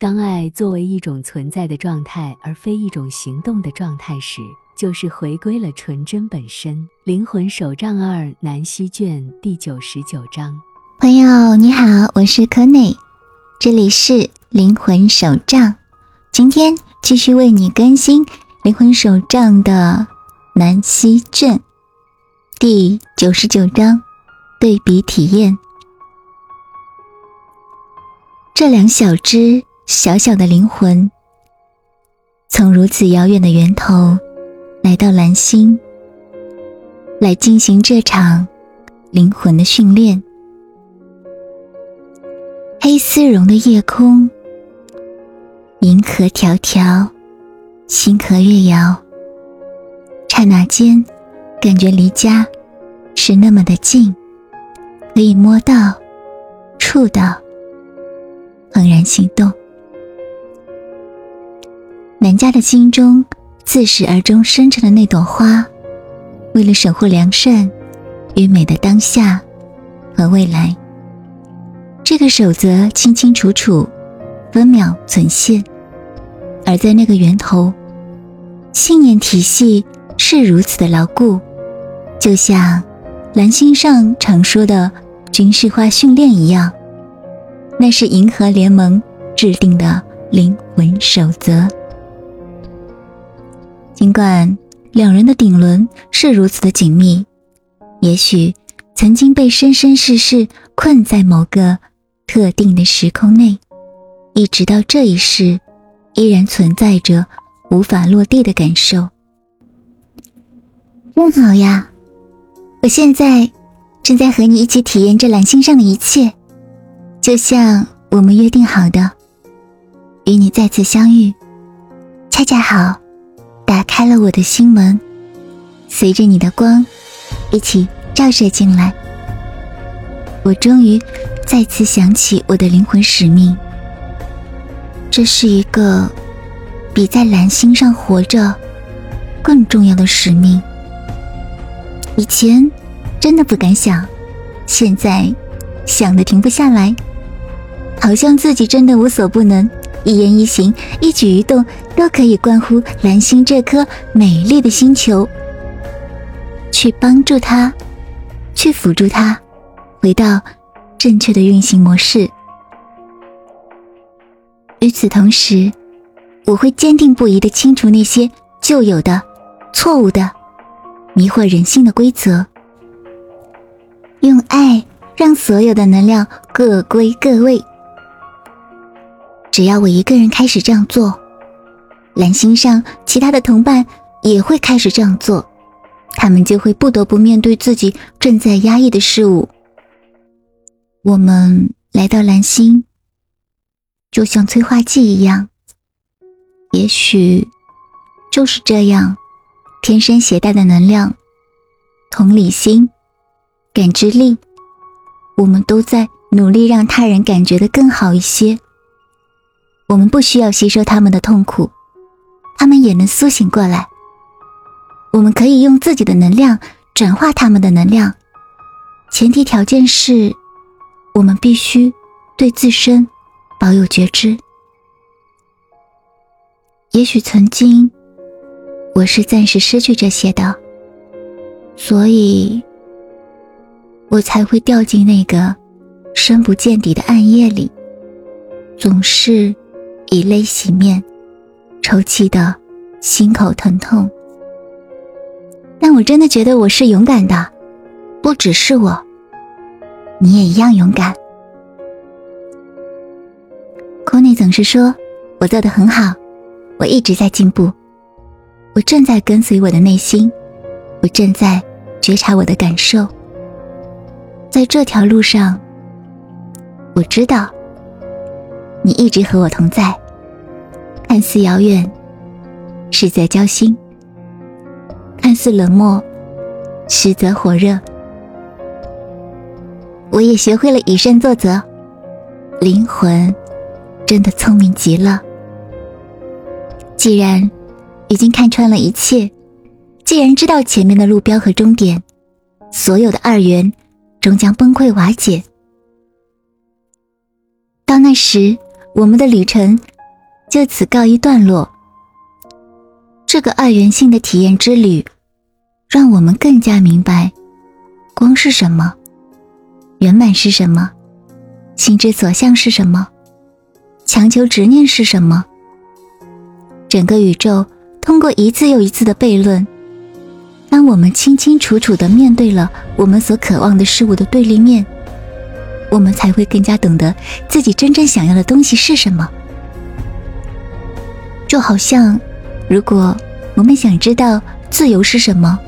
当爱作为一种存在的状态，而非一种行动的状态时，就是回归了纯真本身。灵魂手账二南希卷第九十九章。朋友你好，我是柯内，这里是灵魂手账，今天继续为你更新灵魂手账的南希卷第九十九章对比体验。这两小只。小小的灵魂，从如此遥远的源头来到蓝星，来进行这场灵魂的训练。黑丝绒的夜空，银河迢迢，星河月遥。刹那间，感觉离家是那么的近，可以摸到、触到，怦然心动。南家的心中，自始而终生成的那朵花，为了守护良善与美的当下和未来，这个守则清清楚楚，分秒存现。而在那个源头，信念体系是如此的牢固，就像蓝星上常说的军事化训练一样，那是银河联盟制定的灵魂守则。尽管两人的顶轮是如此的紧密，也许曾经被生生世世困在某个特定的时空内，一直到这一世，依然存在着无法落地的感受。正好呀，我现在正在和你一起体验这蓝星上的一切，就像我们约定好的，与你再次相遇，恰恰好。打开了我的心门，随着你的光一起照射进来，我终于再次想起我的灵魂使命。这是一个比在蓝星上活着更重要的使命。以前真的不敢想，现在想的停不下来，好像自己真的无所不能。一言一行，一举一动，都可以关乎蓝星这颗美丽的星球。去帮助它，去辅助它，回到正确的运行模式。与此同时，我会坚定不移的清除那些旧有的、错误的、迷惑人心的规则，用爱让所有的能量各归各位。只要我一个人开始这样做，蓝星上其他的同伴也会开始这样做，他们就会不得不面对自己正在压抑的事物。我们来到蓝星，就像催化剂一样，也许就是这样，天生携带的能量、同理心、感知力，我们都在努力让他人感觉的更好一些。我们不需要吸收他们的痛苦，他们也能苏醒过来。我们可以用自己的能量转化他们的能量，前提条件是，我们必须对自身保有觉知。也许曾经我是暂时失去这些的，所以我才会掉进那个深不见底的暗夜里，总是。以泪洗面，抽泣的心口疼痛。但我真的觉得我是勇敢的，不只是我，你也一样勇敢。库内总是说我做的很好，我一直在进步，我正在跟随我的内心，我正在觉察我的感受。在这条路上，我知道。你一直和我同在，看似遥远，实则交心；看似冷漠，实则火热。我也学会了以身作则，灵魂真的聪明极了。既然已经看穿了一切，既然知道前面的路标和终点，所有的二元终将崩溃瓦解。到那时。我们的旅程就此告一段落。这个二元性的体验之旅，让我们更加明白光是什么，圆满是什么，心之所向是什么，强求执念是什么。整个宇宙通过一次又一次的悖论，当我们清清楚楚的面对了我们所渴望的事物的对立面，我们才会更加懂得自己真正想要的东西是什么。就好像。如果我们想知道自由是什么，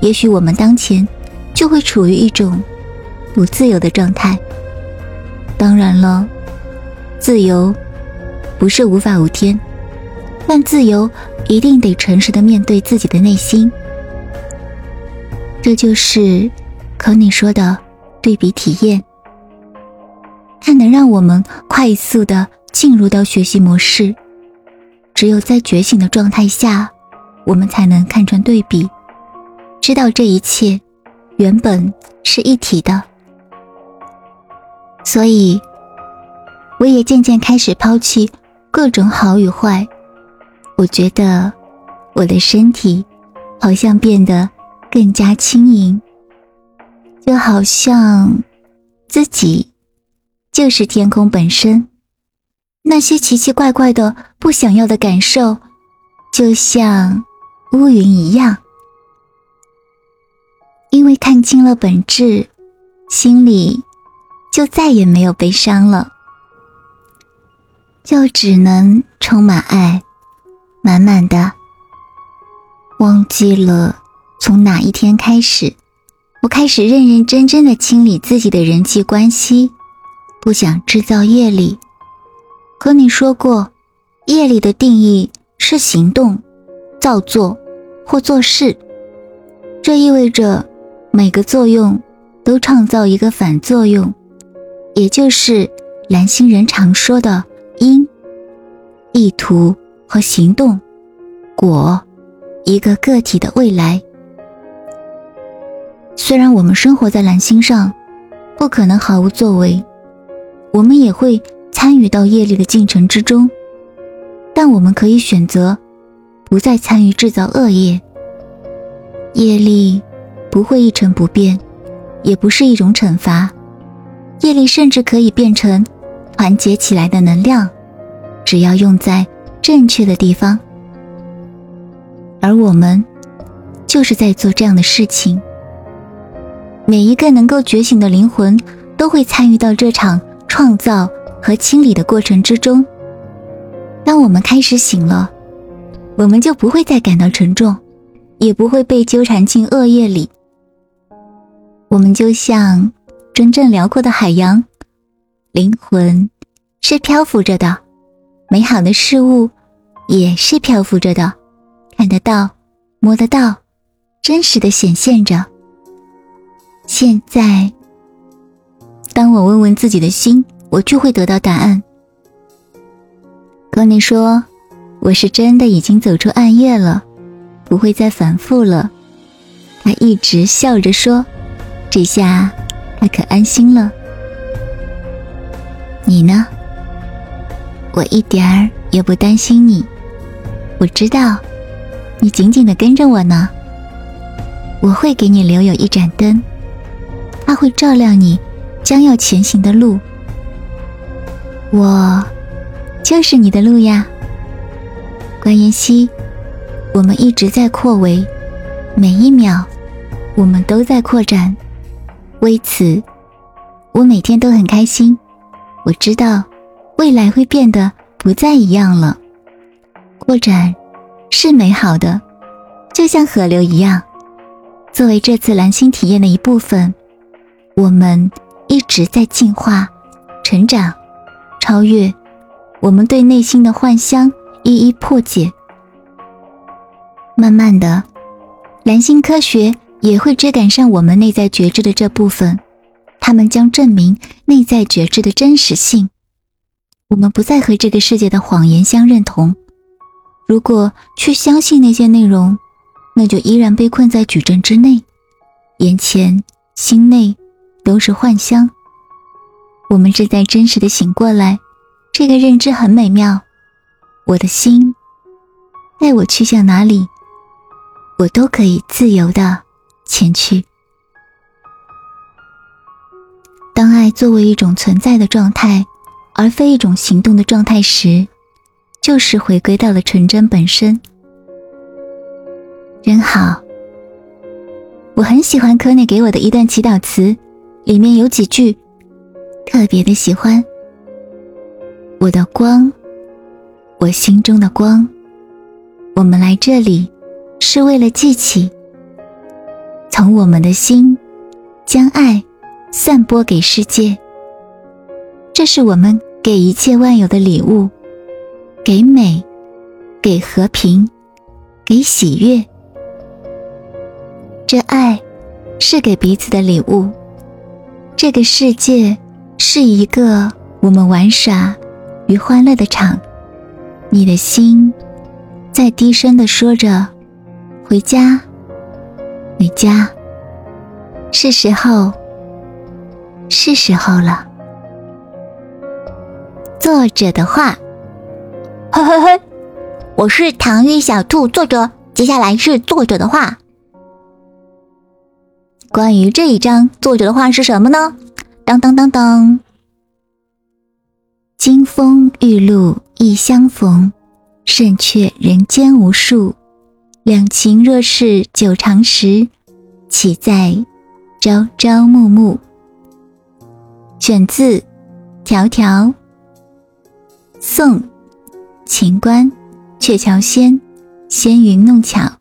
也许我们当前就会处于一种不自由的状态。当然了，自由不是无法无天，但自由一定得诚实的面对自己的内心。这就是可你说的对比体验，它能让我们快速的进入到学习模式。只有在觉醒的状态下，我们才能看穿对比，知道这一切原本是一体的。所以，我也渐渐开始抛弃各种好与坏。我觉得我的身体好像变得更加轻盈，就好像自己就是天空本身。那些奇奇怪怪的、不想要的感受，就像乌云一样。因为看清了本质，心里就再也没有悲伤了，就只能充满爱，满满的。忘记了从哪一天开始，我开始认认真真的清理自己的人际关系，不想制造业力。和你说过，夜里的定义是行动、造作或做事。这意味着每个作用都创造一个反作用，也就是蓝星人常说的因、意图和行动、果，一个个体的未来。虽然我们生活在蓝星上，不可能毫无作为，我们也会。参与到业力的进程之中，但我们可以选择不再参与制造恶业。业力不会一成不变，也不是一种惩罚。业力甚至可以变成团结起来的能量，只要用在正确的地方。而我们就是在做这样的事情。每一个能够觉醒的灵魂都会参与到这场创造。和清理的过程之中，当我们开始醒了，我们就不会再感到沉重，也不会被纠缠进恶业里。我们就像真正辽阔的海洋，灵魂是漂浮着的，美好的事物也是漂浮着的，看得到，摸得到，真实的显现着。现在，当我问问自己的心。我就会得到答案。跟你说，我是真的已经走出暗夜了，不会再反复了。他一直笑着说：“这下他可安心了。”你呢？我一点儿也不担心你。我知道，你紧紧的跟着我呢。我会给你留有一盏灯，它会照亮你将要前行的路。我就是你的路呀，关妍希。我们一直在扩围，每一秒我们都在扩展。为此，我每天都很开心。我知道未来会变得不再一样了。扩展是美好的，就像河流一样。作为这次蓝星体验的一部分，我们一直在进化、成长。超越，我们对内心的幻象一一破解。慢慢的，蓝星科学也会追赶上我们内在觉知的这部分，他们将证明内在觉知的真实性。我们不再和这个世界的谎言相认同。如果去相信那些内容，那就依然被困在矩阵之内，眼前、心内都是幻象。我们正在真实的醒过来，这个认知很美妙。我的心带我去向哪里，我都可以自由的前去。当爱作为一种存在的状态，而非一种行动的状态时，就是回归到了纯真本身。真好，我很喜欢科内给我的一段祈祷词，里面有几句特别的喜欢。我的光，我心中的光，我们来这里是为了记起，从我们的心将爱散播给世界。这是我们给一切万有的礼物，给美，给和平，给喜悦。这爱是给彼此的礼物。这个世界是一个我们玩耍与欢乐的场。你的心在低声的说着：“回家，回家。”是时候，是时候了。作者的话，嘿嘿嘿，我是唐玉小兔，作者。接下来是作者的话。关于这一章，作者的话是什么呢？当当当当，金风玉露一相逢，胜却人间无数。两情若是久长时，岂在朝朝暮暮？选自《迢迢》，宋，秦观，鹊桥仙，纤云弄巧。